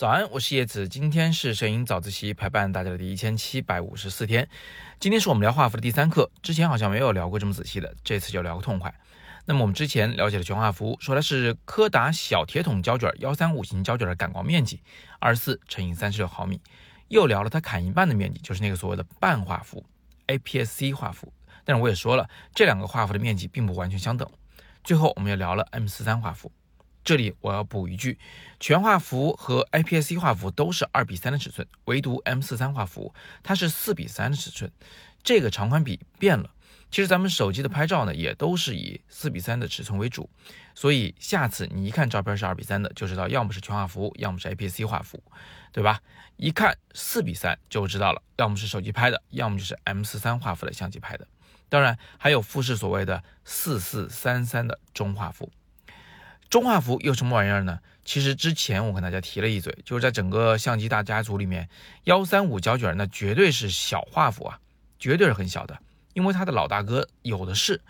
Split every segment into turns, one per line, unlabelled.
早安，我是叶子。今天是摄影早自习陪伴大家的第一千七百五十四天。今天是我们聊画幅的第三课，之前好像没有聊过这么仔细的，这次就聊个痛快。那么我们之前了解了全画幅，说的是柯达小铁桶胶卷幺三五型胶卷的感光面积二十四乘以三十六毫米，又聊了它砍一半的面积，就是那个所谓的半画幅 APS-C 画幅。但是我也说了，这两个画幅的面积并不完全相等。最后我们又聊了 M 四三画幅。这里我要补一句，全画幅和 IPSC 画幅都是二比三的尺寸，唯独 M 四三画幅它是四比三的尺寸，这个长宽比变了。其实咱们手机的拍照呢，也都是以四比三的尺寸为主，所以下次你一看照片是二比三的，就知道要么是全画幅，要么是 IPSC 画幅，对吧？一看四比三就知道了，要么是手机拍的，要么就是 M 四三画幅的相机拍的。当然还有富士所谓的四四三三的中画幅。中画幅又什么玩意儿呢？其实之前我跟大家提了一嘴，就是在整个相机大家族里面，幺三五胶卷那绝对是小画幅啊，绝对是很小的，因为它的老大哥有的是。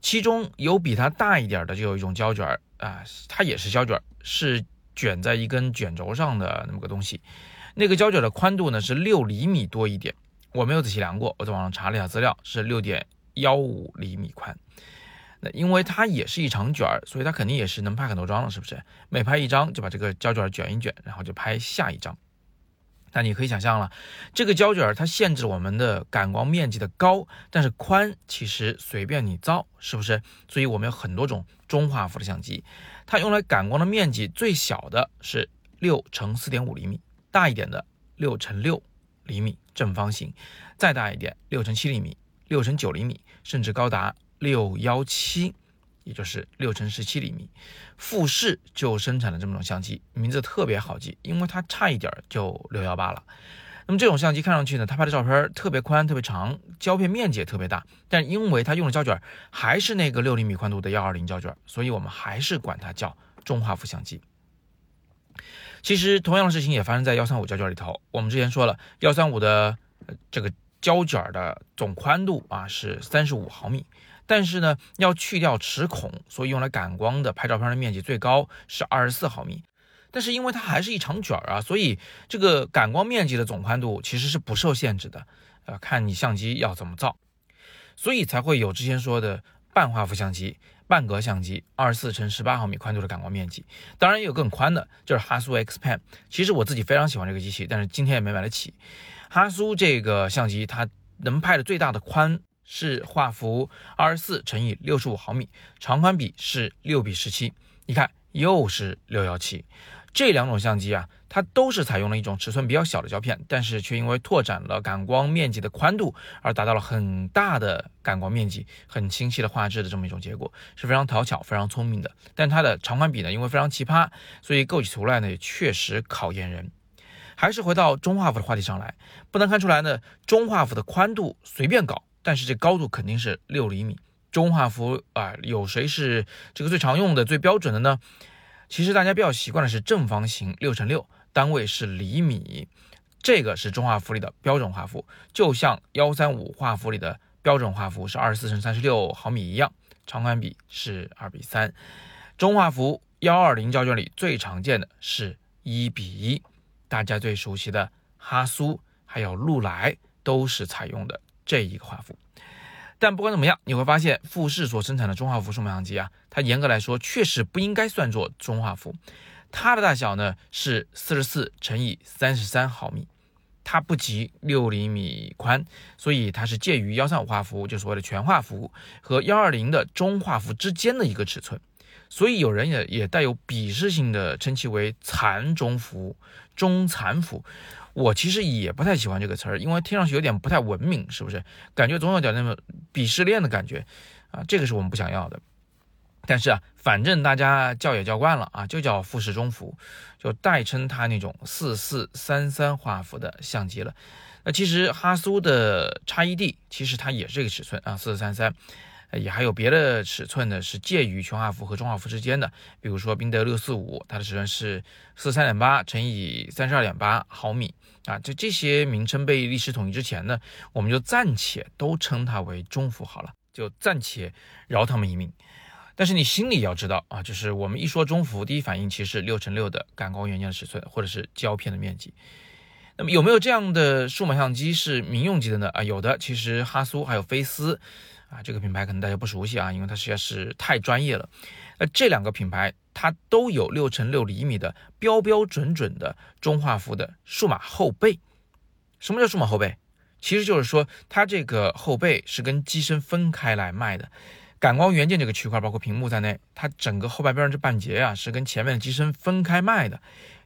其中有比它大一点的，就有一种胶卷啊，它也是胶卷，是卷在一根卷轴上的那么个东西。那个胶卷的宽度呢是六厘米多一点，我没有仔细量过，我在网上查了一下资料，是六点幺五厘米宽。那因为它也是一长卷儿，所以它肯定也是能拍很多张了，是不是？每拍一张就把这个胶卷卷一卷，然后就拍下一张。那你可以想象了，这个胶卷它限制我们的感光面积的高，但是宽其实随便你造，是不是？所以我们有很多种中画幅的相机，它用来感光的面积最小的是六乘四点五厘米，大一点的六乘六厘米正方形，再大一点六乘七厘米、六乘九厘米，甚至高达。六幺七，也就是六乘十七厘米，富士就生产了这么种相机，名字特别好记，因为它差一点就六幺八了。那么这种相机看上去呢，它拍的照片特别宽、特别长，胶片面积也特别大，但因为它用的胶卷还是那个六厘米宽度的幺二零胶卷，所以我们还是管它叫中画幅相机。其实同样的事情也发生在幺三五胶卷里头，我们之前说了，幺三五的这个胶卷的总宽度啊是三十五毫米。但是呢，要去掉齿孔，所以用来感光的拍照片的面积最高是二十四毫米。但是因为它还是一长卷儿啊，所以这个感光面积的总宽度其实是不受限制的，呃，看你相机要怎么造，所以才会有之前说的半画幅相机、半格相机，二十四乘十八毫米宽度的感光面积。当然也有更宽的，就是哈苏 X Pen。其实我自己非常喜欢这个机器，但是今天也没买得起。哈苏这个相机它能拍的最大的宽。是画幅二十四乘以六十五毫米，长宽比是六比十七。你看，又是六幺七。这两种相机啊，它都是采用了一种尺寸比较小的胶片，但是却因为拓展了感光面积的宽度，而达到了很大的感光面积、很清晰的画质的这么一种结果，是非常讨巧、非常聪明的。但它的长宽比呢，因为非常奇葩，所以构起图来呢，也确实考验人。还是回到中画幅的话题上来，不难看出来呢，中画幅的宽度随便搞。但是这高度肯定是六厘米。中画幅啊，有谁是这个最常用的、最标准的呢？其实大家比较习惯的是正方形六乘六，单位是厘米，这个是中画幅里的标准画幅，就像幺三五画幅里的标准画幅是二十四乘三十六毫米一样，长宽比是二比三。中画幅幺二零胶卷里最常见的是一比一，大家最熟悉的哈苏还有禄来都是采用的。这一个画幅，但不管怎么样，你会发现富士所生产的中画幅数码相机啊，它严格来说确实不应该算作中画幅。它的大小呢是四十四乘以三十三毫米，它不及六厘米宽，所以它是介于幺三五画幅，就所谓的全画幅和幺二零的中画幅之间的一个尺寸。所以有人也也带有鄙视性的称其为残中幅、中残幅。我其实也不太喜欢这个词儿，因为听上去有点不太文明，是不是？感觉总有点那么鄙视链的感觉啊，这个是我们不想要的。但是啊，反正大家叫也叫惯了啊，就叫富士中幅，就代称它那种四四三三画幅的相机了。那其实哈苏的 X E D 其实它也是这个尺寸啊，四四三三。也还有别的尺寸呢，是介于全画幅和中画幅之间的，比如说宾得六四五，它的尺寸是四三点八乘以三十二点八毫米啊。就这些名称被历史统一之前呢，我们就暂且都称它为中幅好了，就暂且饶他们一命。但是你心里要知道啊，就是我们一说中幅，第一反应其实是六乘六的感光元件的尺寸，或者是胶片的面积。那么有没有这样的数码相机是民用级的呢？啊，有的。其实哈苏还有飞思啊，这个品牌可能大家不熟悉啊，因为它实在是太专业了。那这两个品牌它都有六乘六厘米的标标准准的中画幅的数码后背。什么叫数码后背？其实就是说它这个后背是跟机身分开来卖的。感光元件这个区块，包括屏幕在内，它整个后半边这半截啊是跟前面的机身分开卖的，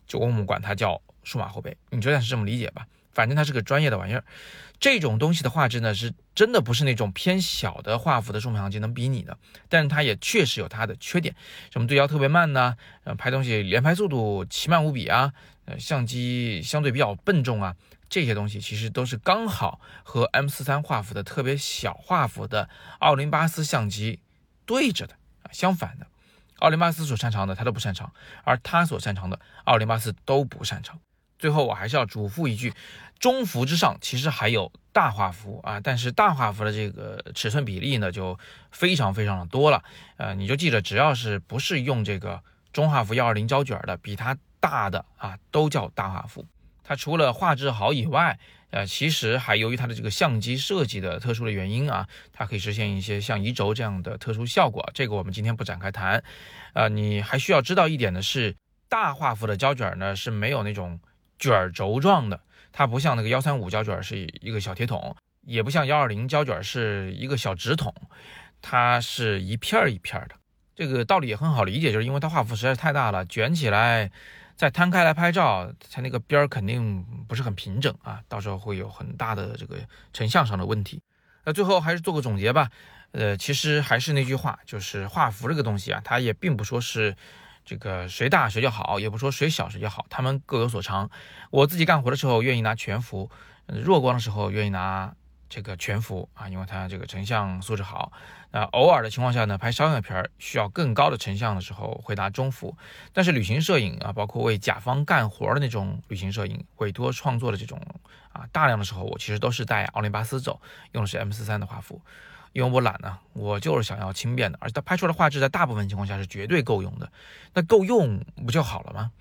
就我们管它叫。数码后背，你就算是这么理解吧，反正它是个专业的玩意儿。这种东西的画质呢，是真的不是那种偏小的画幅的数码相机能比拟的。但是它也确实有它的缺点，什么对焦特别慢呢？呃，拍东西连拍速度奇慢无比啊，呃，相机相对比较笨重啊，这些东西其实都是刚好和 M 四三画幅的特别小画幅的奥林巴斯相机对着的啊，相反的，奥林巴斯所擅长的它都不擅长，而它所擅长的奥林巴斯都不擅长。最后我还是要嘱咐一句，中幅之上其实还有大画幅啊，但是大画幅的这个尺寸比例呢就非常非常的多了，呃，你就记着，只要是不是用这个中画幅幺二零胶卷的，比它大的啊都叫大画幅。它除了画质好以外，呃，其实还由于它的这个相机设计的特殊的原因啊，它可以实现一些像移轴这样的特殊效果。这个我们今天不展开谈，呃，你还需要知道一点的是，大画幅的胶卷呢是没有那种。卷轴状的，它不像那个幺三五胶卷是一个小铁桶，也不像幺二零胶卷是一个小纸筒，它是一片儿一片儿的。这个道理也很好理解，就是因为它画幅实在是太大了，卷起来再摊开来拍照，它那个边儿肯定不是很平整啊，到时候会有很大的这个成像上的问题。那最后还是做个总结吧，呃，其实还是那句话，就是画幅这个东西啊，它也并不说是。这个谁大谁就好，也不说谁小谁就好，他们各有所长。我自己干活的时候愿意拿全幅，弱光的时候愿意拿这个全幅啊，因为它这个成像素质好。那偶尔的情况下呢，拍商业片需要更高的成像的时候会拿中幅。但是旅行摄影啊，包括为甲方干活的那种旅行摄影、委托创作的这种啊，大量的时候我其实都是带奥林巴斯走，用的是 M 四三的画幅。因为我懒呢，我就是想要轻便的，而且它拍出来的画质在大部分情况下是绝对够用的。那够用不就好了吗？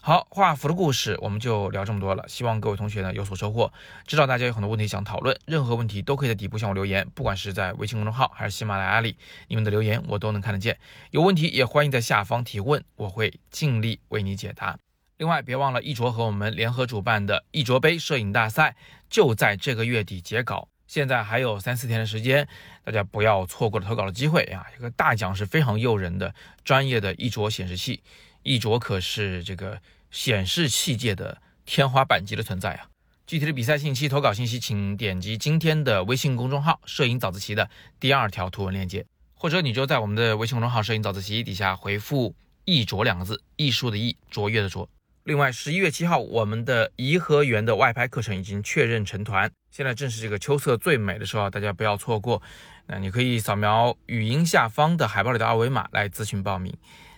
好，画幅的故事我们就聊这么多了，希望各位同学呢有所收获。知道大家有很多问题想讨论，任何问题都可以在底部向我留言，不管是在微信公众号还是喜马拉雅里，你们的留言我都能看得见。有问题也欢迎在下方提问，我会尽力为你解答。另外，别忘了一卓和我们联合主办的一卓杯摄影大赛，就在这个月底截稿。现在还有三四天的时间，大家不要错过了投稿的机会啊！这个大奖是非常诱人的，专业的一卓显示器，一卓可是这个显示器界的天花板级的存在啊！具体的比赛信息、投稿信息，请点击今天的微信公众号“摄影早自习”的第二条图文链接，或者你就在我们的微信公众号“摄影早自习”底下回复“艺卓”两个字，艺术的艺，卓越的卓。另外，十一月七号，我们的颐和园的外拍课程已经确认成团。现在正是这个秋色最美的时候，大家不要错过。那你可以扫描语音下方的海报里的二维码来咨询报名。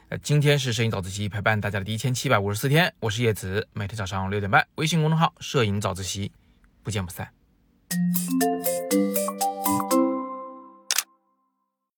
呃，今天是摄影早自习陪伴大家的第一千七百五十四天，我是叶子，每天早上六点半，微信公众号“摄影早自习”，不见不散。